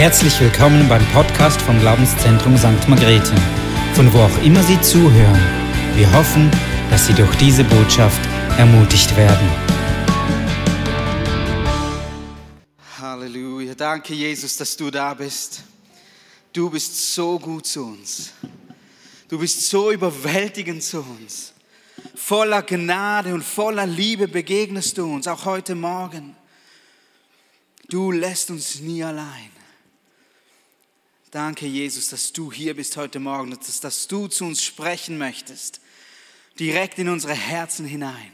Herzlich willkommen beim Podcast vom Glaubenszentrum St. Margrethe, von wo auch immer Sie zuhören. Wir hoffen, dass Sie durch diese Botschaft ermutigt werden. Halleluja. Danke, Jesus, dass du da bist. Du bist so gut zu uns. Du bist so überwältigend zu uns. Voller Gnade und voller Liebe begegnest du uns, auch heute Morgen. Du lässt uns nie allein. Danke, Jesus, dass du hier bist heute Morgen, dass, dass du zu uns sprechen möchtest, direkt in unsere Herzen hinein.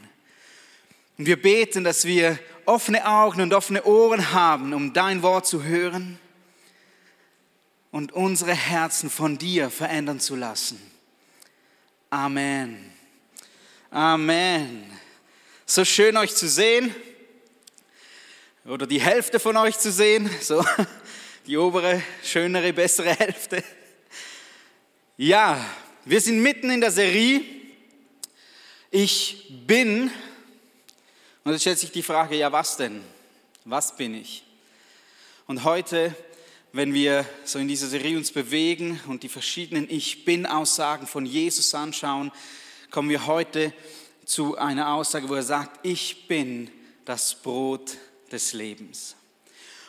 Und wir beten, dass wir offene Augen und offene Ohren haben, um dein Wort zu hören und unsere Herzen von dir verändern zu lassen. Amen. Amen. So schön euch zu sehen oder die Hälfte von euch zu sehen. So die obere, schönere, bessere Hälfte. Ja, wir sind mitten in der Serie. Ich bin, und jetzt stellt sich die Frage, ja was denn? Was bin ich? Und heute, wenn wir so in dieser Serie uns bewegen und die verschiedenen Ich bin-Aussagen von Jesus anschauen, kommen wir heute zu einer Aussage, wo er sagt, ich bin das Brot des Lebens.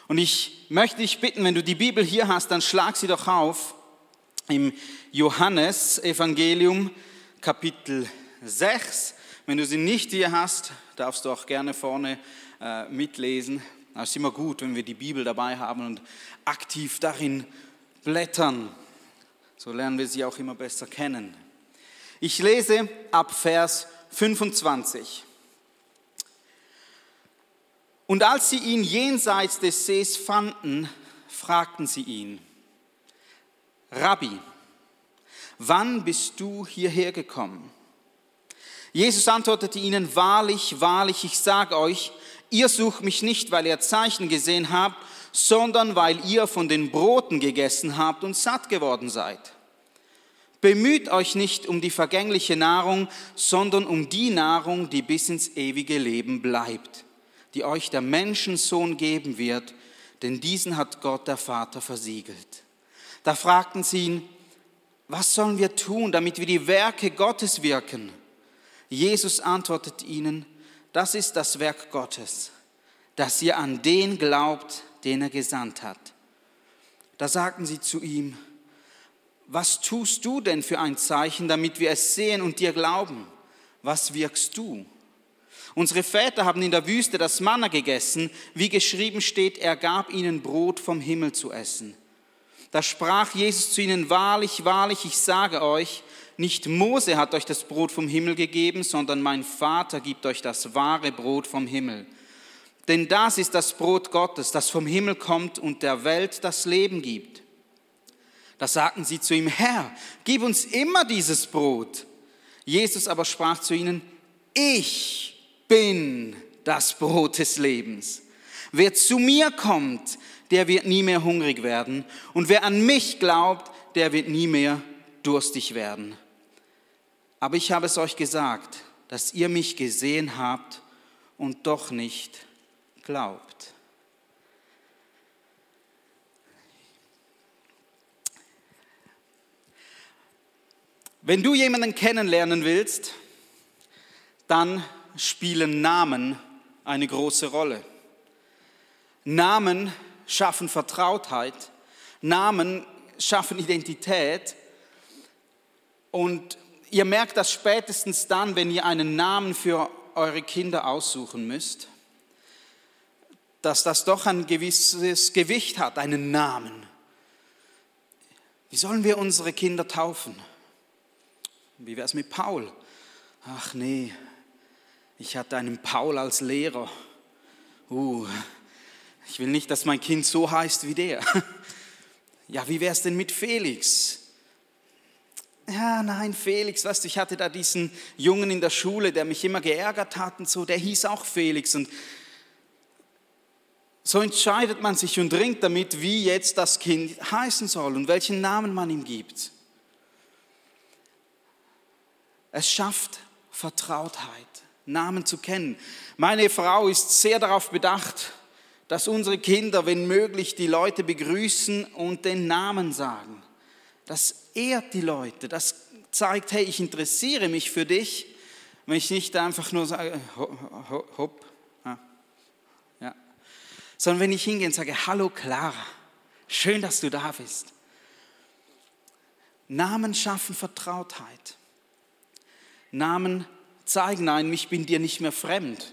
Und ich möchte dich bitten, wenn du die Bibel hier hast, dann schlag sie doch auf im Johannes Evangelium Kapitel 6. Wenn du sie nicht hier hast, darfst du auch gerne vorne äh, mitlesen. Es ist immer gut, wenn wir die Bibel dabei haben und aktiv darin blättern. So lernen wir sie auch immer besser kennen. Ich lese ab Vers 25. Und als sie ihn jenseits des Sees fanden, fragten sie ihn, Rabbi, wann bist du hierher gekommen? Jesus antwortete ihnen, wahrlich, wahrlich, ich sage euch, ihr sucht mich nicht, weil ihr Zeichen gesehen habt, sondern weil ihr von den Broten gegessen habt und satt geworden seid. Bemüht euch nicht um die vergängliche Nahrung, sondern um die Nahrung, die bis ins ewige Leben bleibt die euch der Menschensohn geben wird, denn diesen hat Gott der Vater versiegelt. Da fragten sie ihn, was sollen wir tun, damit wir die Werke Gottes wirken? Jesus antwortet ihnen, das ist das Werk Gottes, dass ihr an den glaubt, den er gesandt hat. Da sagten sie zu ihm, was tust du denn für ein Zeichen, damit wir es sehen und dir glauben? Was wirkst du? Unsere Väter haben in der Wüste das Manna gegessen, wie geschrieben steht, er gab ihnen Brot vom Himmel zu essen. Da sprach Jesus zu ihnen, wahrlich, wahrlich, ich sage euch, nicht Mose hat euch das Brot vom Himmel gegeben, sondern mein Vater gibt euch das wahre Brot vom Himmel. Denn das ist das Brot Gottes, das vom Himmel kommt und der Welt das Leben gibt. Da sagten sie zu ihm, Herr, gib uns immer dieses Brot. Jesus aber sprach zu ihnen, ich bin das Brot des Lebens. Wer zu mir kommt, der wird nie mehr hungrig werden. Und wer an mich glaubt, der wird nie mehr durstig werden. Aber ich habe es euch gesagt, dass ihr mich gesehen habt und doch nicht glaubt. Wenn du jemanden kennenlernen willst, dann spielen Namen eine große Rolle. Namen schaffen Vertrautheit, Namen schaffen Identität und ihr merkt das spätestens dann, wenn ihr einen Namen für eure Kinder aussuchen müsst, dass das doch ein gewisses Gewicht hat, einen Namen. Wie sollen wir unsere Kinder taufen? Wie wäre es mit Paul? Ach nee, ich hatte einen Paul als Lehrer. Uh, ich will nicht, dass mein Kind so heißt wie der. Ja, wie wäre es denn mit Felix? Ja, nein, Felix, weißt du, ich hatte da diesen Jungen in der Schule, der mich immer geärgert hat und so, der hieß auch Felix. Und so entscheidet man sich und ringt damit, wie jetzt das Kind heißen soll und welchen Namen man ihm gibt. Es schafft Vertrautheit. Namen zu kennen. Meine Frau ist sehr darauf bedacht, dass unsere Kinder, wenn möglich, die Leute begrüßen und den Namen sagen. Das ehrt die Leute, das zeigt, hey, ich interessiere mich für dich, wenn ich nicht einfach nur sage, hopp, hopp ja. sondern wenn ich hingehe und sage, hallo Clara, schön, dass du da bist. Namen schaffen Vertrautheit. Namen zeigen einem, ich bin dir nicht mehr fremd.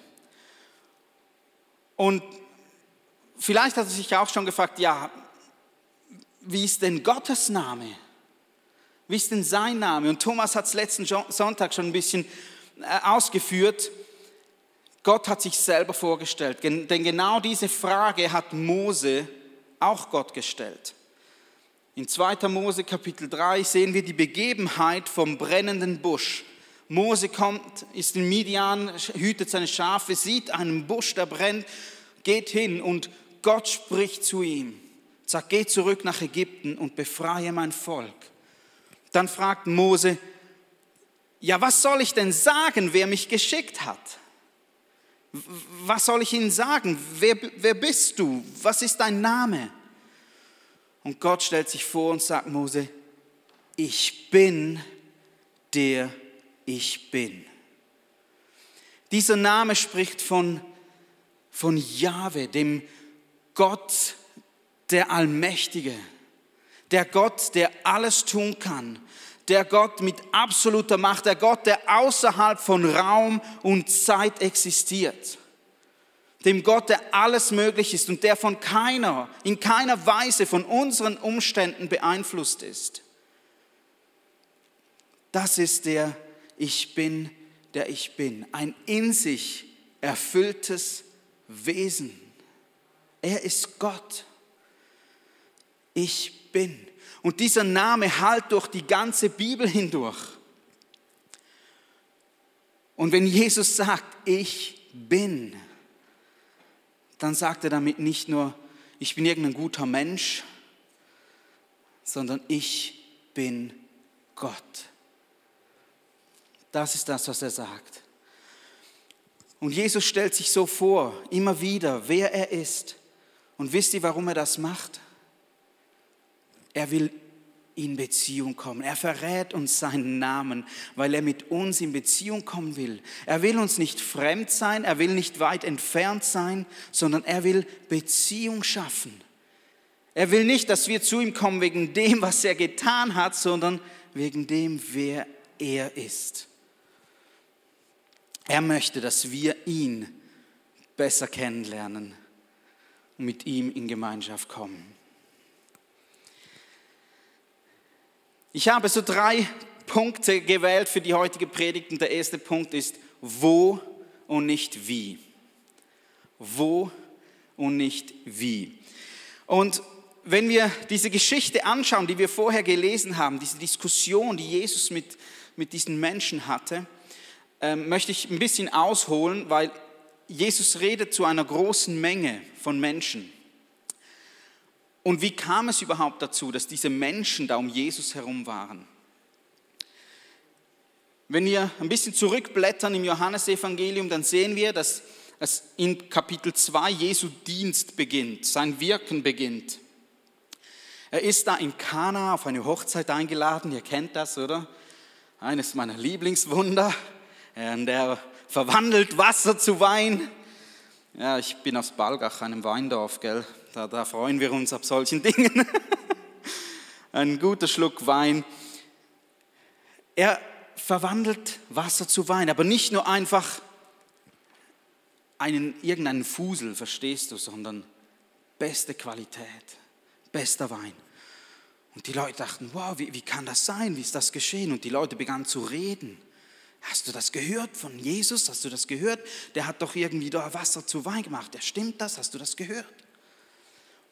Und vielleicht hat er sich auch schon gefragt, ja, wie ist denn Gottes Name? Wie ist denn sein Name? Und Thomas hat es letzten Sonntag schon ein bisschen äh, ausgeführt. Gott hat sich selber vorgestellt, denn genau diese Frage hat Mose auch Gott gestellt. In 2. Mose Kapitel 3 sehen wir die Begebenheit vom brennenden Busch. Mose kommt, ist in Midian, hütet seine Schafe, sieht einen Busch, der brennt, geht hin und Gott spricht zu ihm, sagt, geh zurück nach Ägypten und befreie mein Volk. Dann fragt Mose, ja, was soll ich denn sagen, wer mich geschickt hat? Was soll ich ihnen sagen? Wer, wer bist du? Was ist dein Name? Und Gott stellt sich vor und sagt Mose, ich bin der ich bin. Dieser Name spricht von, von Jahwe, dem Gott, der Allmächtige, der Gott, der alles tun kann, der Gott mit absoluter Macht, der Gott, der außerhalb von Raum und Zeit existiert. Dem Gott, der alles möglich ist und der von keiner, in keiner Weise von unseren Umständen beeinflusst ist. Das ist der ich bin, der ich bin. Ein in sich erfülltes Wesen. Er ist Gott. Ich bin. Und dieser Name halt durch die ganze Bibel hindurch. Und wenn Jesus sagt, ich bin, dann sagt er damit nicht nur, ich bin irgendein guter Mensch, sondern ich bin Gott. Das ist das, was er sagt. Und Jesus stellt sich so vor, immer wieder, wer er ist. Und wisst ihr, warum er das macht? Er will in Beziehung kommen. Er verrät uns seinen Namen, weil er mit uns in Beziehung kommen will. Er will uns nicht fremd sein, er will nicht weit entfernt sein, sondern er will Beziehung schaffen. Er will nicht, dass wir zu ihm kommen wegen dem, was er getan hat, sondern wegen dem, wer er ist. Er möchte, dass wir ihn besser kennenlernen und mit ihm in Gemeinschaft kommen. Ich habe so drei Punkte gewählt für die heutige Predigt und der erste Punkt ist wo und nicht wie. Wo und nicht wie. Und wenn wir diese Geschichte anschauen, die wir vorher gelesen haben, diese Diskussion, die Jesus mit, mit diesen Menschen hatte, ähm, möchte ich ein bisschen ausholen, weil Jesus redet zu einer großen Menge von Menschen. Und wie kam es überhaupt dazu, dass diese Menschen da um Jesus herum waren? Wenn wir ein bisschen zurückblättern im Johannesevangelium, dann sehen wir, dass es in Kapitel 2 Jesu Dienst beginnt, sein Wirken beginnt. Er ist da in Kana auf eine Hochzeit eingeladen, ihr kennt das, oder? Eines meiner Lieblingswunder. Und er verwandelt Wasser zu Wein. Ja, ich bin aus Balgach, einem Weindorf, gell? Da, da freuen wir uns ab solchen Dingen. Ein guter Schluck Wein. Er verwandelt Wasser zu Wein, aber nicht nur einfach einen, irgendeinen Fusel, verstehst du, sondern beste Qualität, bester Wein. Und die Leute dachten, wow, wie, wie kann das sein? Wie ist das geschehen? Und die Leute begannen zu reden. Hast du das gehört von Jesus? Hast du das gehört? Der hat doch irgendwie da Wasser zu Wein gemacht. Der stimmt das? Hast du das gehört?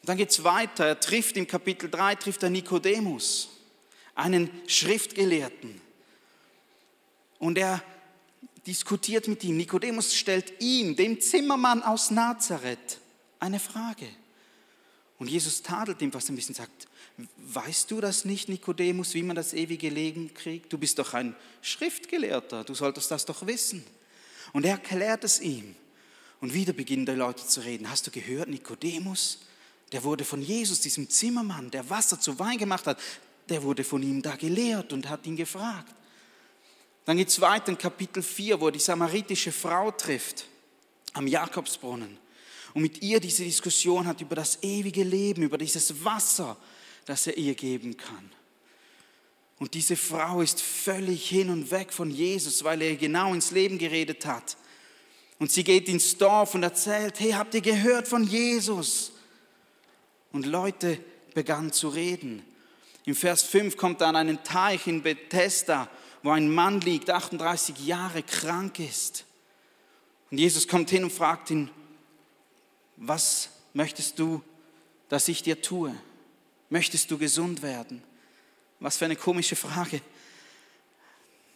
Und dann geht es weiter. Er trifft im Kapitel 3 trifft er Nikodemus, einen Schriftgelehrten. Und er diskutiert mit ihm. Nikodemus stellt ihm, dem Zimmermann aus Nazareth, eine Frage. Und Jesus tadelt ihm fast ein bisschen, sagt, weißt du das nicht, Nikodemus, wie man das ewige Leben kriegt? Du bist doch ein Schriftgelehrter, du solltest das doch wissen. Und er erklärt es ihm. Und wieder beginnen die Leute zu reden. Hast du gehört, Nikodemus? Der wurde von Jesus, diesem Zimmermann, der Wasser zu Wein gemacht hat, der wurde von ihm da gelehrt und hat ihn gefragt. Dann geht es weiter in Kapitel 4, wo er die samaritische Frau trifft am Jakobsbrunnen und mit ihr diese Diskussion hat über das ewige Leben, über dieses Wasser, das er ihr geben kann. Und diese Frau ist völlig hin und weg von Jesus, weil er genau ins Leben geredet hat. Und sie geht ins Dorf und erzählt, hey, habt ihr gehört von Jesus? Und Leute begannen zu reden. Im Vers 5 kommt dann einen Teich in Bethesda, wo ein Mann liegt, 38 Jahre krank ist. Und Jesus kommt hin und fragt ihn, was möchtest du, dass ich dir tue? Möchtest du gesund werden? Was für eine komische Frage.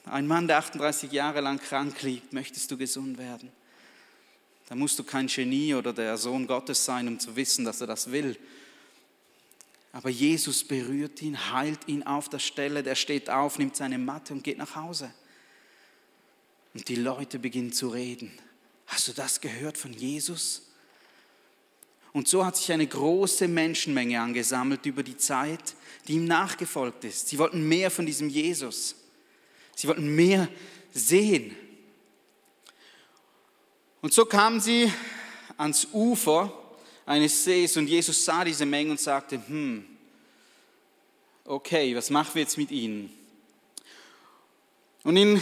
Ein Mann, der 38 Jahre lang krank liegt, möchtest du gesund werden? Da musst du kein Genie oder der Sohn Gottes sein, um zu wissen, dass er das will. Aber Jesus berührt ihn, heilt ihn auf der Stelle, der steht auf, nimmt seine Matte und geht nach Hause. Und die Leute beginnen zu reden. Hast du das gehört von Jesus? Und so hat sich eine große Menschenmenge angesammelt über die Zeit, die ihm nachgefolgt ist. Sie wollten mehr von diesem Jesus. Sie wollten mehr sehen. Und so kamen sie ans Ufer eines Sees und Jesus sah diese Menge und sagte, hm, okay, was machen wir jetzt mit ihnen? Und in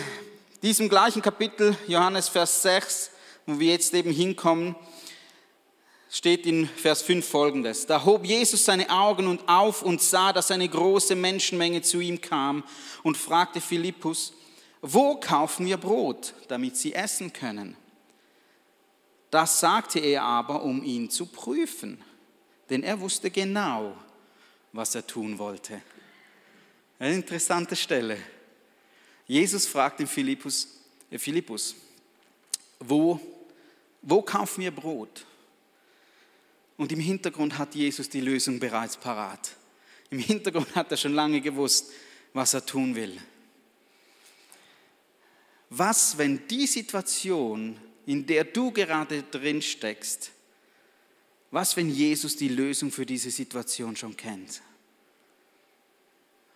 diesem gleichen Kapitel, Johannes Vers 6, wo wir jetzt eben hinkommen, steht in Vers 5 folgendes. Da hob Jesus seine Augen und auf und sah, dass eine große Menschenmenge zu ihm kam und fragte Philippus, wo kaufen wir Brot, damit sie essen können? Das sagte er aber, um ihn zu prüfen, denn er wusste genau, was er tun wollte. Eine interessante Stelle. Jesus fragt den Philippus, äh Philippus wo, wo kaufen wir Brot? Und im Hintergrund hat Jesus die Lösung bereits parat. Im Hintergrund hat er schon lange gewusst, was er tun will. Was, wenn die Situation in der du gerade drin steckst, was, wenn Jesus die Lösung für diese Situation schon kennt?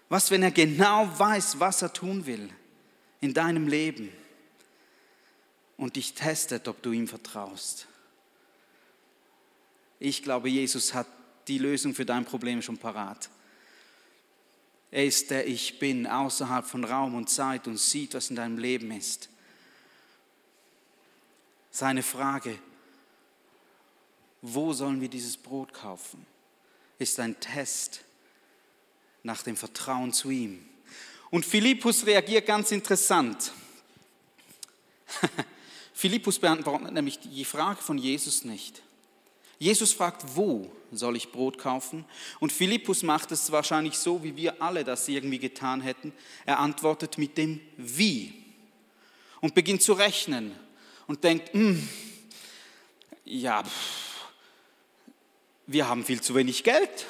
Was, wenn er genau weiß, was er tun will in deinem Leben und dich testet, ob du ihm vertraust? Ich glaube, Jesus hat die Lösung für dein Problem schon parat. Er ist der Ich bin außerhalb von Raum und Zeit und sieht, was in deinem Leben ist seine Frage, wo sollen wir dieses Brot kaufen, ist ein Test nach dem Vertrauen zu ihm. Und Philippus reagiert ganz interessant. Philippus beantwortet nämlich die Frage von Jesus nicht. Jesus fragt, wo soll ich Brot kaufen? Und Philippus macht es wahrscheinlich so, wie wir alle das irgendwie getan hätten. Er antwortet mit dem Wie und beginnt zu rechnen und denkt, hm, ja, wir haben viel zu wenig Geld,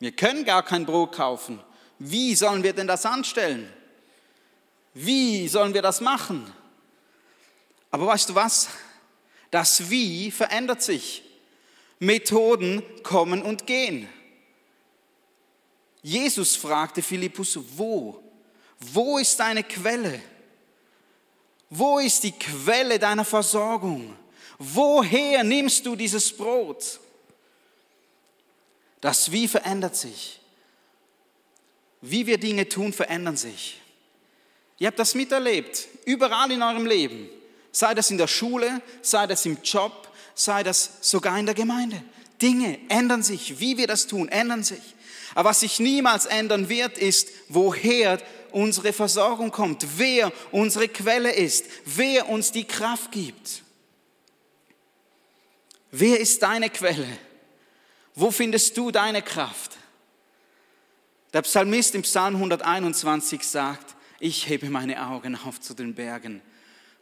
wir können gar kein Brot kaufen. Wie sollen wir denn das anstellen? Wie sollen wir das machen? Aber weißt du was? Das Wie verändert sich. Methoden kommen und gehen. Jesus fragte Philippus, wo? Wo ist deine Quelle? Wo ist die Quelle deiner Versorgung? Woher nimmst du dieses Brot? Das Wie verändert sich. Wie wir Dinge tun, verändern sich. Ihr habt das miterlebt, überall in eurem Leben. Sei das in der Schule, sei das im Job, sei das sogar in der Gemeinde. Dinge ändern sich, wie wir das tun, ändern sich. Aber was sich niemals ändern wird, ist, woher unsere Versorgung kommt, wer unsere Quelle ist, wer uns die Kraft gibt. Wer ist deine Quelle? Wo findest du deine Kraft? Der Psalmist im Psalm 121 sagt, ich hebe meine Augen auf zu den Bergen.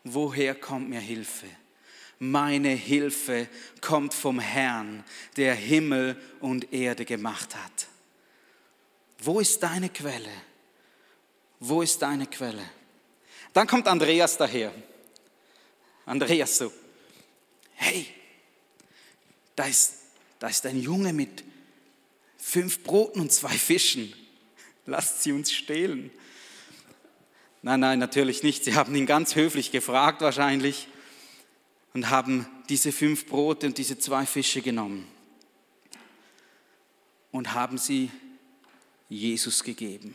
Woher kommt mir Hilfe? Meine Hilfe kommt vom Herrn, der Himmel und Erde gemacht hat. Wo ist deine Quelle? wo ist deine Quelle? Dann kommt Andreas daher. Andreas so, hey, da ist, da ist ein Junge mit fünf Broten und zwei Fischen. Lasst sie uns stehlen. Nein, nein, natürlich nicht. Sie haben ihn ganz höflich gefragt wahrscheinlich und haben diese fünf Brote und diese zwei Fische genommen und haben sie Jesus gegeben.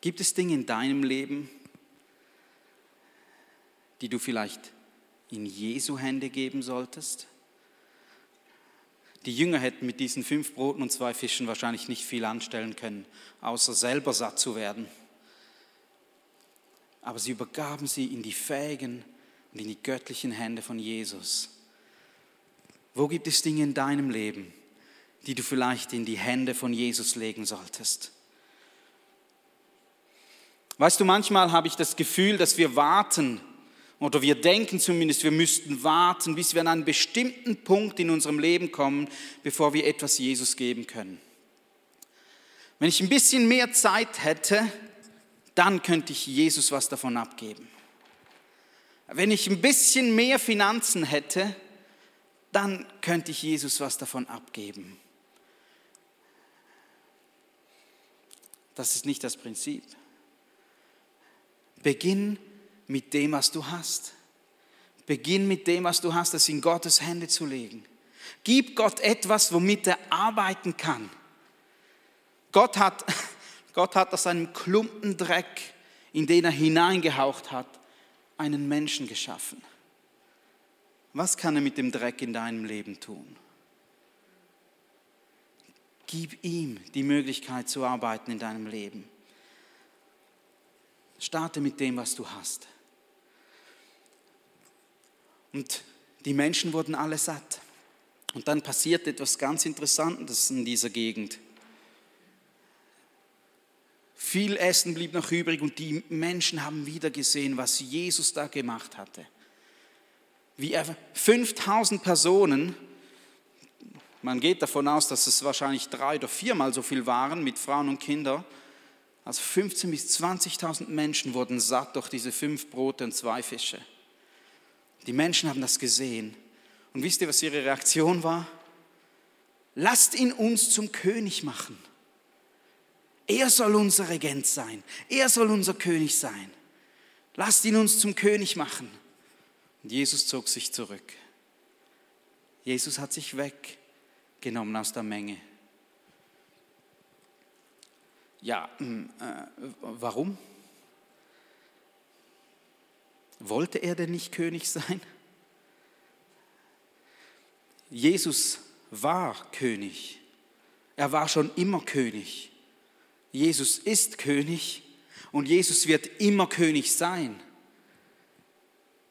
Gibt es Dinge in deinem Leben, die du vielleicht in Jesu Hände geben solltest? Die Jünger hätten mit diesen fünf Broten und zwei Fischen wahrscheinlich nicht viel anstellen können, außer selber satt zu werden. Aber sie übergaben sie in die fähigen und in die göttlichen Hände von Jesus. Wo gibt es Dinge in deinem Leben, die du vielleicht in die Hände von Jesus legen solltest? Weißt du, manchmal habe ich das Gefühl, dass wir warten oder wir denken zumindest, wir müssten warten, bis wir an einen bestimmten Punkt in unserem Leben kommen, bevor wir etwas Jesus geben können. Wenn ich ein bisschen mehr Zeit hätte, dann könnte ich Jesus was davon abgeben. Wenn ich ein bisschen mehr Finanzen hätte, dann könnte ich Jesus was davon abgeben. Das ist nicht das Prinzip. Beginn mit dem, was du hast. Beginn mit dem, was du hast, das in Gottes Hände zu legen. Gib Gott etwas, womit er arbeiten kann. Gott hat, Gott hat aus einem Klumpen Dreck, in den er hineingehaucht hat, einen Menschen geschaffen. Was kann er mit dem Dreck in deinem Leben tun? Gib ihm die Möglichkeit zu arbeiten in deinem Leben. Starte mit dem, was du hast. Und die Menschen wurden alle satt. Und dann passiert etwas ganz Interessantes in dieser Gegend. Viel Essen blieb noch übrig und die Menschen haben wieder gesehen, was Jesus da gemacht hatte. Wie er 5000 Personen, man geht davon aus, dass es wahrscheinlich drei oder viermal so viel waren mit Frauen und Kindern, also 15.000 bis 20.000 Menschen wurden satt durch diese fünf Brote und zwei Fische. Die Menschen haben das gesehen. Und wisst ihr, was ihre Reaktion war? Lasst ihn uns zum König machen. Er soll unser Regent sein. Er soll unser König sein. Lasst ihn uns zum König machen. Und Jesus zog sich zurück. Jesus hat sich weggenommen aus der Menge. Ja, hm, äh, warum? Wollte er denn nicht König sein? Jesus war König. Er war schon immer König. Jesus ist König und Jesus wird immer König sein.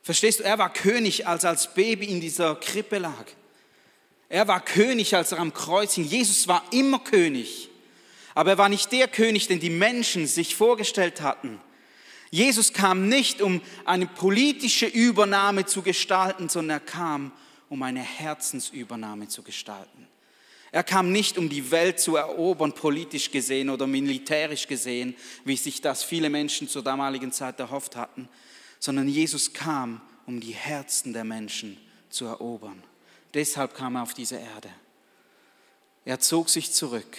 Verstehst du, er war König, als er als Baby in dieser Krippe lag. Er war König, als er am Kreuz hing. Jesus war immer König. Aber er war nicht der König, den die Menschen sich vorgestellt hatten. Jesus kam nicht, um eine politische Übernahme zu gestalten, sondern er kam, um eine Herzensübernahme zu gestalten. Er kam nicht, um die Welt zu erobern, politisch gesehen oder militärisch gesehen, wie sich das viele Menschen zur damaligen Zeit erhofft hatten, sondern Jesus kam, um die Herzen der Menschen zu erobern. Deshalb kam er auf diese Erde. Er zog sich zurück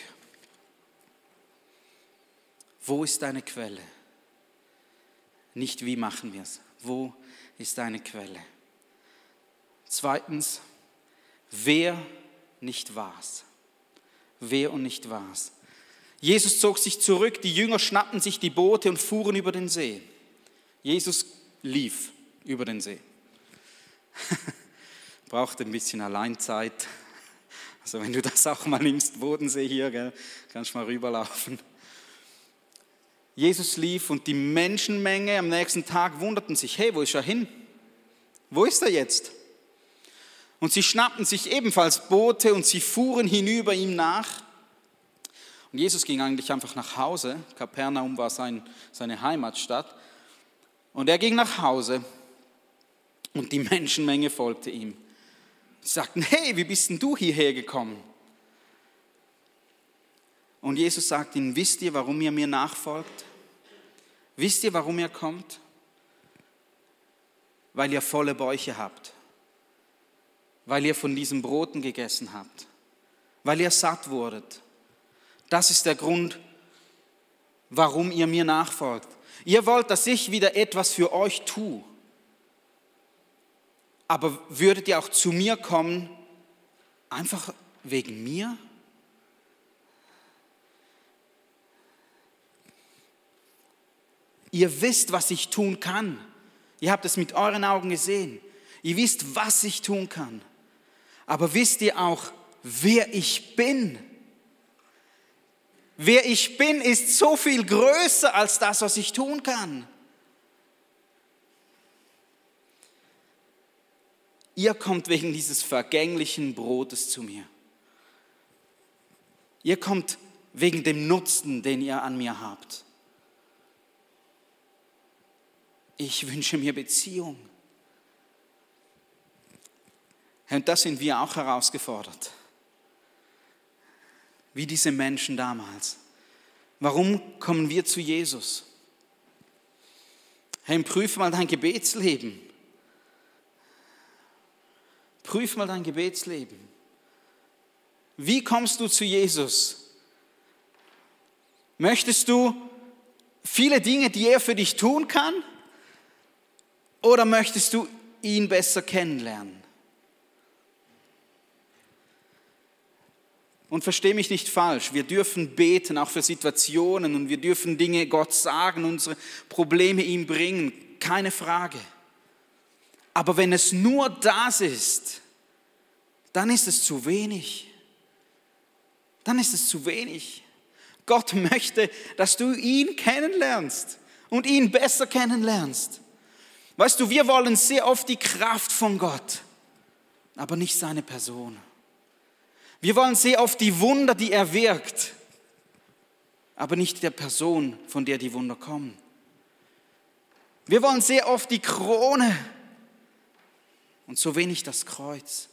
wo ist deine Quelle? Nicht wie machen wir es. Wo ist deine Quelle? Zweitens, wer nicht war's? Wer und nicht war's? Jesus zog sich zurück, die Jünger schnappten sich die Boote und fuhren über den See. Jesus lief über den See. Braucht ein bisschen Alleinzeit. Also wenn du das auch mal nimmst, Bodensee hier, gell, kannst du mal rüberlaufen. Jesus lief und die Menschenmenge am nächsten Tag wunderten sich, hey, wo ist er hin? Wo ist er jetzt? Und sie schnappten sich ebenfalls Boote und sie fuhren hinüber ihm nach. Und Jesus ging eigentlich einfach nach Hause. Kapernaum war sein, seine Heimatstadt. Und er ging nach Hause und die Menschenmenge folgte ihm. Sie sagten, hey, wie bist denn du hierher gekommen? Und Jesus sagt ihnen, wisst ihr, warum ihr mir nachfolgt? Wisst ihr, warum ihr kommt? weil ihr volle Bäuche habt, weil ihr von diesen Broten gegessen habt, weil ihr satt wurdet. Das ist der Grund, warum ihr mir nachfolgt. Ihr wollt, dass ich wieder etwas für euch tue. Aber würdet ihr auch zu mir kommen, einfach wegen mir? Ihr wisst, was ich tun kann. Ihr habt es mit euren Augen gesehen. Ihr wisst, was ich tun kann. Aber wisst ihr auch, wer ich bin? Wer ich bin, ist so viel größer als das, was ich tun kann. Ihr kommt wegen dieses vergänglichen Brotes zu mir. Ihr kommt wegen dem Nutzen, den ihr an mir habt. Ich wünsche mir Beziehung. Und da sind wir auch herausgefordert wie diese Menschen damals. Warum kommen wir zu Jesus? Hey, prüf mal dein Gebetsleben. Prüf mal dein Gebetsleben. Wie kommst du zu Jesus? Möchtest du viele Dinge, die er für dich tun kann? Oder möchtest du ihn besser kennenlernen? Und verstehe mich nicht falsch, wir dürfen beten, auch für Situationen, und wir dürfen Dinge Gott sagen, unsere Probleme ihm bringen, keine Frage. Aber wenn es nur das ist, dann ist es zu wenig. Dann ist es zu wenig. Gott möchte, dass du ihn kennenlernst und ihn besser kennenlernst. Weißt du, wir wollen sehr oft die Kraft von Gott, aber nicht seine Person. Wir wollen sehr auf die Wunder, die er wirkt, aber nicht der Person, von der die Wunder kommen. Wir wollen sehr oft die Krone und so wenig das Kreuz.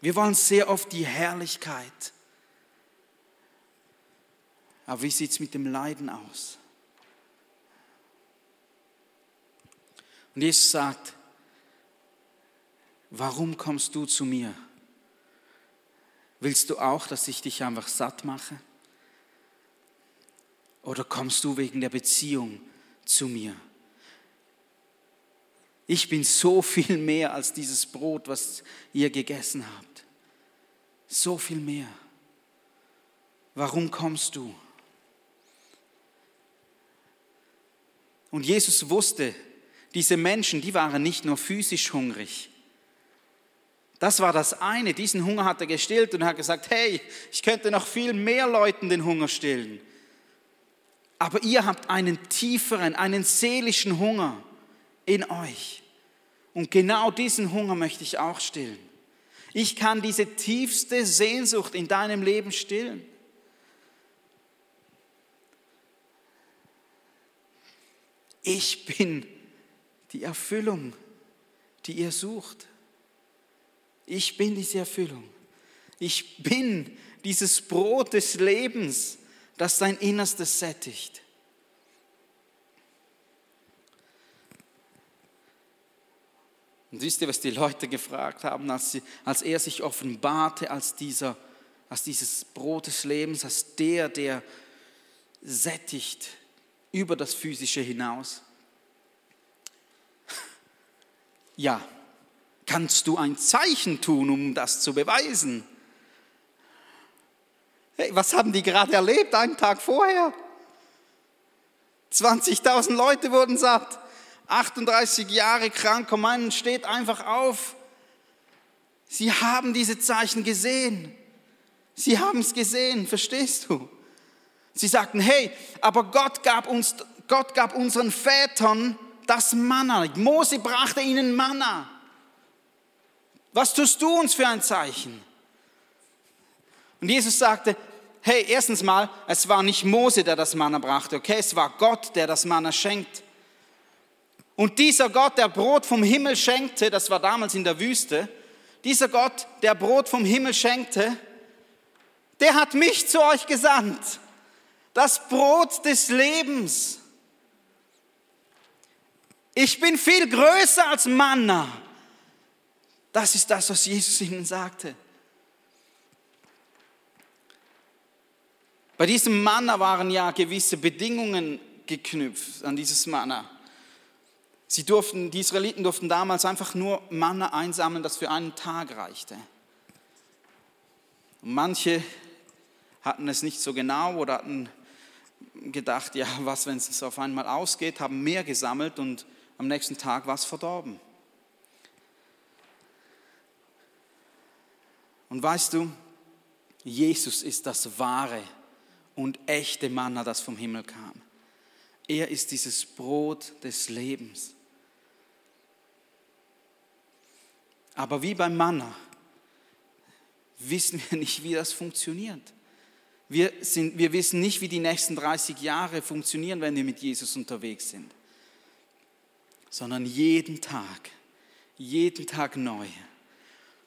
Wir wollen sehr oft die Herrlichkeit. Aber wie sieht es mit dem Leiden aus? Und Jesus sagt, warum kommst du zu mir? Willst du auch, dass ich dich einfach satt mache? Oder kommst du wegen der Beziehung zu mir? Ich bin so viel mehr als dieses Brot, was ihr gegessen habt. So viel mehr. Warum kommst du? Und Jesus wusste, diese Menschen, die waren nicht nur physisch hungrig, das war das eine. Diesen Hunger hat er gestillt und hat gesagt, hey, ich könnte noch viel mehr Leuten den Hunger stillen. Aber ihr habt einen tieferen, einen seelischen Hunger in euch. Und genau diesen Hunger möchte ich auch stillen. Ich kann diese tiefste Sehnsucht in deinem Leben stillen. Ich bin die Erfüllung, die ihr sucht. Ich bin diese Erfüllung. Ich bin dieses Brot des Lebens, das dein Innerstes sättigt. Und wisst ihr, was die Leute gefragt haben, als, sie, als er sich offenbarte als, dieser, als dieses Brot des Lebens, als der, der sättigt über das Physische hinaus? Ja, Kannst du ein Zeichen tun, um das zu beweisen? Hey, was haben die gerade erlebt, einen Tag vorher? 20.000 Leute wurden satt. 38 Jahre kranker Mann steht einfach auf. Sie haben diese Zeichen gesehen. Sie haben es gesehen, verstehst du? Sie sagten, hey, aber Gott gab uns, Gott gab unseren Vätern das Manna. Mose brachte ihnen Manna. Was tust du uns für ein Zeichen? Und Jesus sagte, hey, erstens mal, es war nicht Mose, der das Manna brachte, okay? Es war Gott, der das Manna schenkt. Und dieser Gott, der Brot vom Himmel schenkte, das war damals in der Wüste, dieser Gott, der Brot vom Himmel schenkte, der hat mich zu euch gesandt. Das Brot des Lebens. Ich bin viel größer als Manna. Das ist das, was Jesus ihnen sagte. Bei diesem Manna waren ja gewisse Bedingungen geknüpft an dieses Manna. Sie durften, die Israeliten durften damals einfach nur Manna einsammeln, das für einen Tag reichte. Und manche hatten es nicht so genau oder hatten gedacht, ja, was, wenn es auf einmal ausgeht, haben mehr gesammelt und am nächsten Tag war es verdorben. Und weißt du, Jesus ist das wahre und echte Manna, das vom Himmel kam. Er ist dieses Brot des Lebens. Aber wie beim Manna wissen wir nicht, wie das funktioniert. Wir, sind, wir wissen nicht, wie die nächsten 30 Jahre funktionieren, wenn wir mit Jesus unterwegs sind, sondern jeden Tag, jeden Tag neu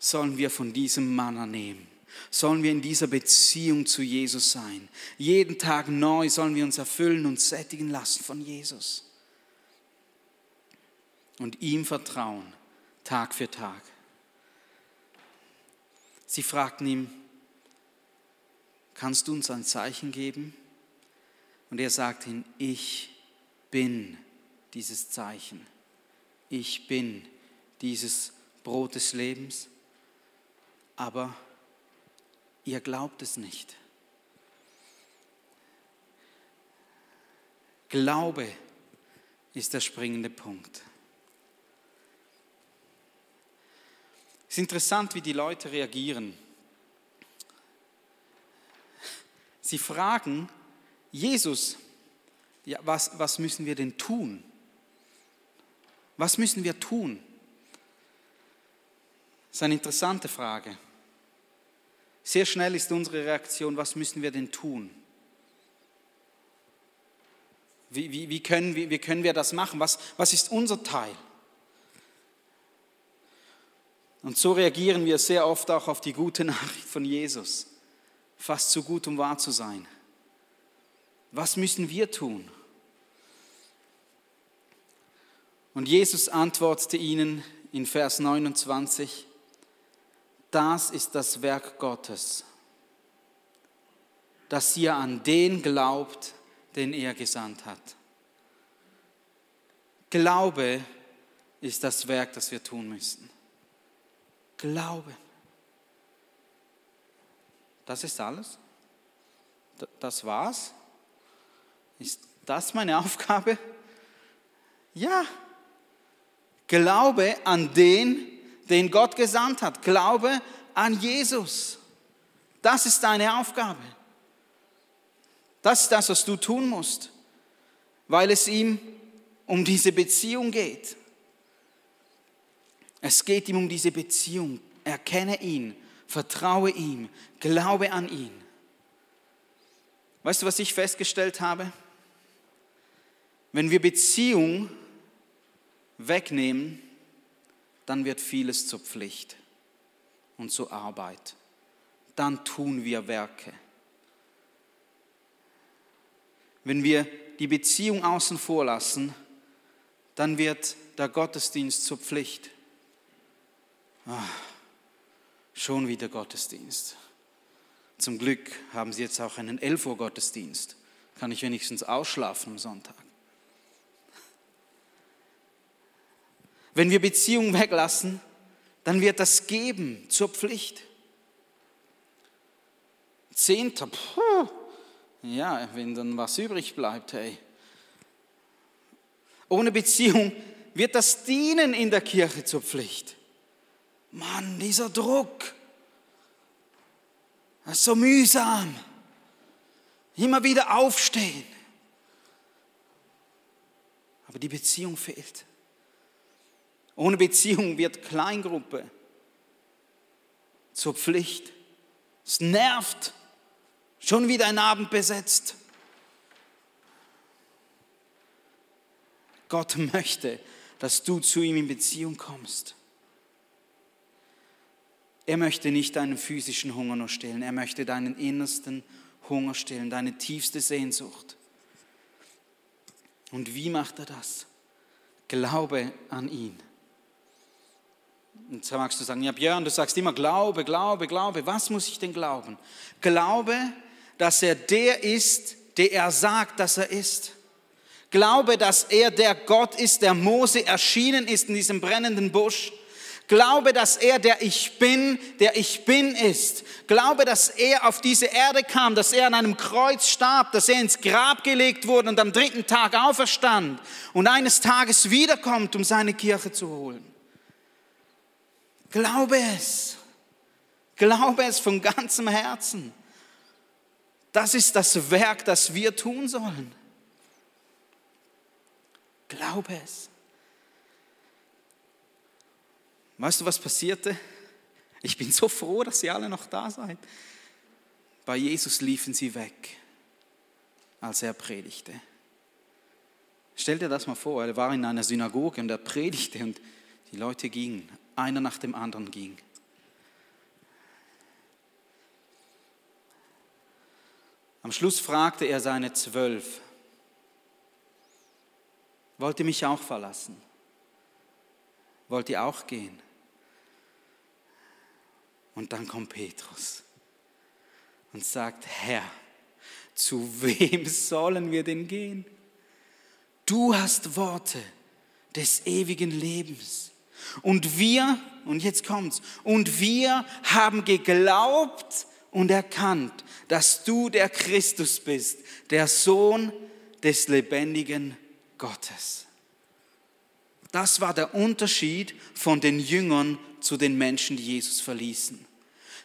sollen wir von diesem Manna nehmen. Sollen wir in dieser Beziehung zu Jesus sein. Jeden Tag neu sollen wir uns erfüllen und sättigen lassen von Jesus. Und ihm vertrauen, Tag für Tag. Sie fragten ihn, kannst du uns ein Zeichen geben? Und er sagt ihnen, ich bin dieses Zeichen. Ich bin dieses Brot des Lebens. Aber ihr glaubt es nicht. Glaube ist der springende Punkt. Es ist interessant, wie die Leute reagieren. Sie fragen Jesus, ja, was, was müssen wir denn tun? Was müssen wir tun? Das ist eine interessante Frage. Sehr schnell ist unsere Reaktion, was müssen wir denn tun? Wie, wie, wie, können, wie, wie können wir das machen? Was, was ist unser Teil? Und so reagieren wir sehr oft auch auf die gute Nachricht von Jesus. Fast zu gut, um wahr zu sein. Was müssen wir tun? Und Jesus antwortete ihnen in Vers 29, das ist das Werk Gottes, dass ihr an den glaubt, den er gesandt hat. Glaube ist das Werk, das wir tun müssen. Glaube. Das ist alles? Das war's? Ist das meine Aufgabe? Ja. Glaube an den, den Gott gesandt hat. Glaube an Jesus. Das ist deine Aufgabe. Das ist das, was du tun musst, weil es ihm um diese Beziehung geht. Es geht ihm um diese Beziehung. Erkenne ihn, vertraue ihm, glaube an ihn. Weißt du, was ich festgestellt habe? Wenn wir Beziehung wegnehmen, dann wird vieles zur Pflicht und zur Arbeit. Dann tun wir Werke. Wenn wir die Beziehung außen vor lassen, dann wird der Gottesdienst zur Pflicht. Ah, schon wieder Gottesdienst. Zum Glück haben Sie jetzt auch einen 11 Uhr Gottesdienst. Kann ich wenigstens ausschlafen am Sonntag. Wenn wir Beziehungen weglassen, dann wird das Geben zur Pflicht. Zehnter, puh, ja, wenn dann was übrig bleibt, hey. Ohne Beziehung wird das Dienen in der Kirche zur Pflicht. Mann, dieser Druck, das ist so mühsam. Immer wieder aufstehen. Aber die Beziehung fehlt. Ohne Beziehung wird Kleingruppe zur Pflicht. Es nervt. Schon wieder ein Abend besetzt. Gott möchte, dass du zu ihm in Beziehung kommst. Er möchte nicht deinen physischen Hunger nur stillen, er möchte deinen innersten Hunger stillen, deine tiefste Sehnsucht. Und wie macht er das? glaube an ihn. Und jetzt magst du sagen, ja Björn, du sagst immer Glaube, Glaube, Glaube. Was muss ich denn glauben? Glaube, dass er der ist, der er sagt, dass er ist. Glaube, dass er der Gott ist, der Mose erschienen ist in diesem brennenden Busch. Glaube, dass er der Ich bin, der Ich bin ist. Glaube, dass er auf diese Erde kam, dass er an einem Kreuz starb, dass er ins Grab gelegt wurde und am dritten Tag auferstand und eines Tages wiederkommt, um seine Kirche zu holen. Glaube es. Glaube es von ganzem Herzen. Das ist das Werk, das wir tun sollen. Glaube es. Weißt du, was passierte? Ich bin so froh, dass ihr alle noch da seid. Bei Jesus liefen sie weg, als er predigte. Stell dir das mal vor, er war in einer Synagoge und er predigte und die Leute gingen, einer nach dem anderen ging. Am Schluss fragte er seine Zwölf, wollt ihr mich auch verlassen? Wollt ihr auch gehen? Und dann kommt Petrus und sagt, Herr, zu wem sollen wir denn gehen? Du hast Worte des ewigen Lebens. Und wir, und jetzt kommt's, und wir haben geglaubt und erkannt, dass du der Christus bist, der Sohn des lebendigen Gottes. Das war der Unterschied von den Jüngern zu den Menschen, die Jesus verließen.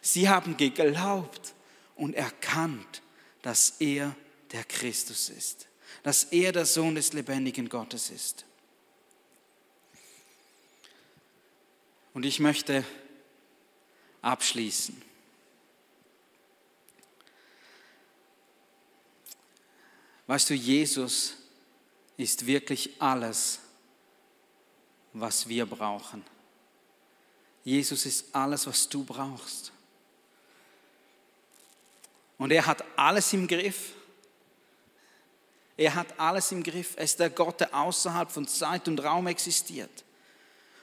Sie haben geglaubt und erkannt, dass er der Christus ist, dass er der Sohn des lebendigen Gottes ist. Und ich möchte abschließen. Weißt du, Jesus ist wirklich alles, was wir brauchen. Jesus ist alles, was du brauchst. Und er hat alles im Griff. Er hat alles im Griff. Er ist der Gott, der außerhalb von Zeit und Raum existiert.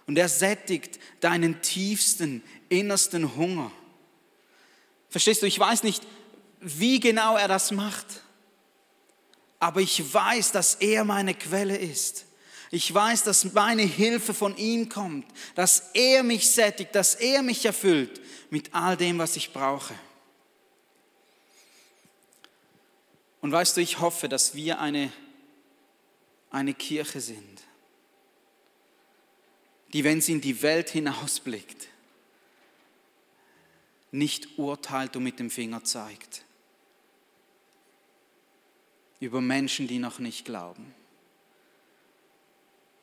Und er sättigt deinen tiefsten, innersten Hunger. Verstehst du, ich weiß nicht, wie genau er das macht aber ich weiß, dass er meine Quelle ist. Ich weiß, dass meine Hilfe von ihm kommt, dass er mich sättigt, dass er mich erfüllt mit all dem, was ich brauche. Und weißt du, ich hoffe, dass wir eine, eine Kirche sind, die, wenn sie in die Welt hinausblickt, nicht urteilt und mit dem Finger zeigt, über Menschen, die noch nicht glauben,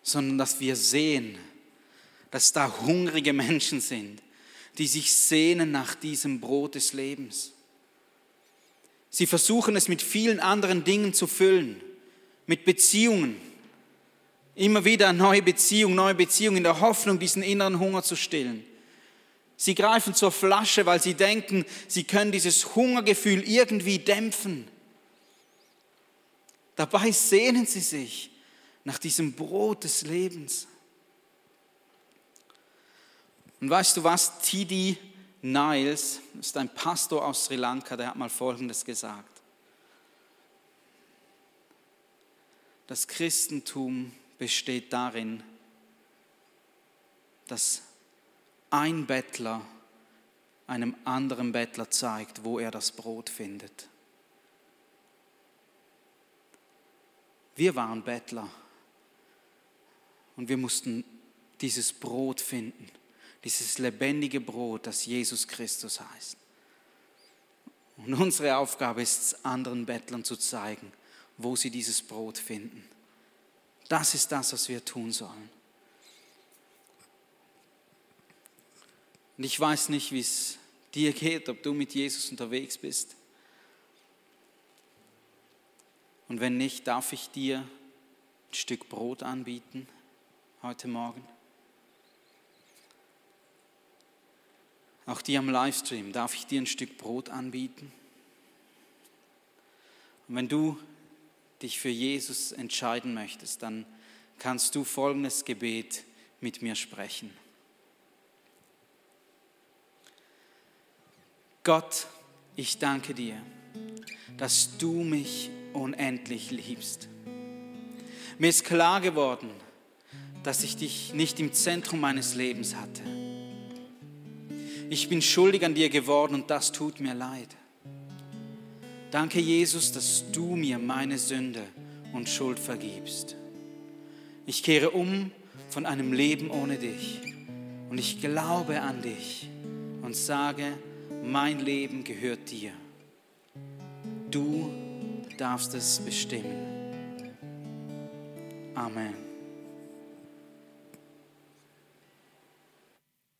sondern dass wir sehen, dass da hungrige Menschen sind, die sich sehnen nach diesem Brot des Lebens. Sie versuchen es mit vielen anderen Dingen zu füllen, mit Beziehungen. Immer wieder neue Beziehungen, neue Beziehungen in der Hoffnung, diesen inneren Hunger zu stillen. Sie greifen zur Flasche, weil sie denken, sie können dieses Hungergefühl irgendwie dämpfen. Dabei sehnen sie sich nach diesem Brot des Lebens. Und weißt du was? T.D. Niles ist ein Pastor aus Sri Lanka, der hat mal Folgendes gesagt. Das Christentum besteht darin, dass ein Bettler einem anderen Bettler zeigt, wo er das Brot findet. Wir waren Bettler und wir mussten dieses Brot finden, dieses lebendige Brot, das Jesus Christus heißt. Und unsere Aufgabe ist es, anderen Bettlern zu zeigen, wo sie dieses Brot finden. Das ist das, was wir tun sollen. Und ich weiß nicht, wie es dir geht, ob du mit Jesus unterwegs bist. Und wenn nicht, darf ich dir ein Stück Brot anbieten heute Morgen? Auch dir am Livestream, darf ich dir ein Stück Brot anbieten? Und wenn du dich für Jesus entscheiden möchtest, dann kannst du folgendes Gebet mit mir sprechen. Gott, ich danke dir, dass du mich unendlich liebst. Mir ist klar geworden, dass ich dich nicht im Zentrum meines Lebens hatte. Ich bin schuldig an dir geworden und das tut mir leid. Danke, Jesus, dass du mir meine Sünde und Schuld vergibst. Ich kehre um von einem Leben ohne dich und ich glaube an dich und sage, mein Leben gehört dir. Du darfst es bestimmen. Amen.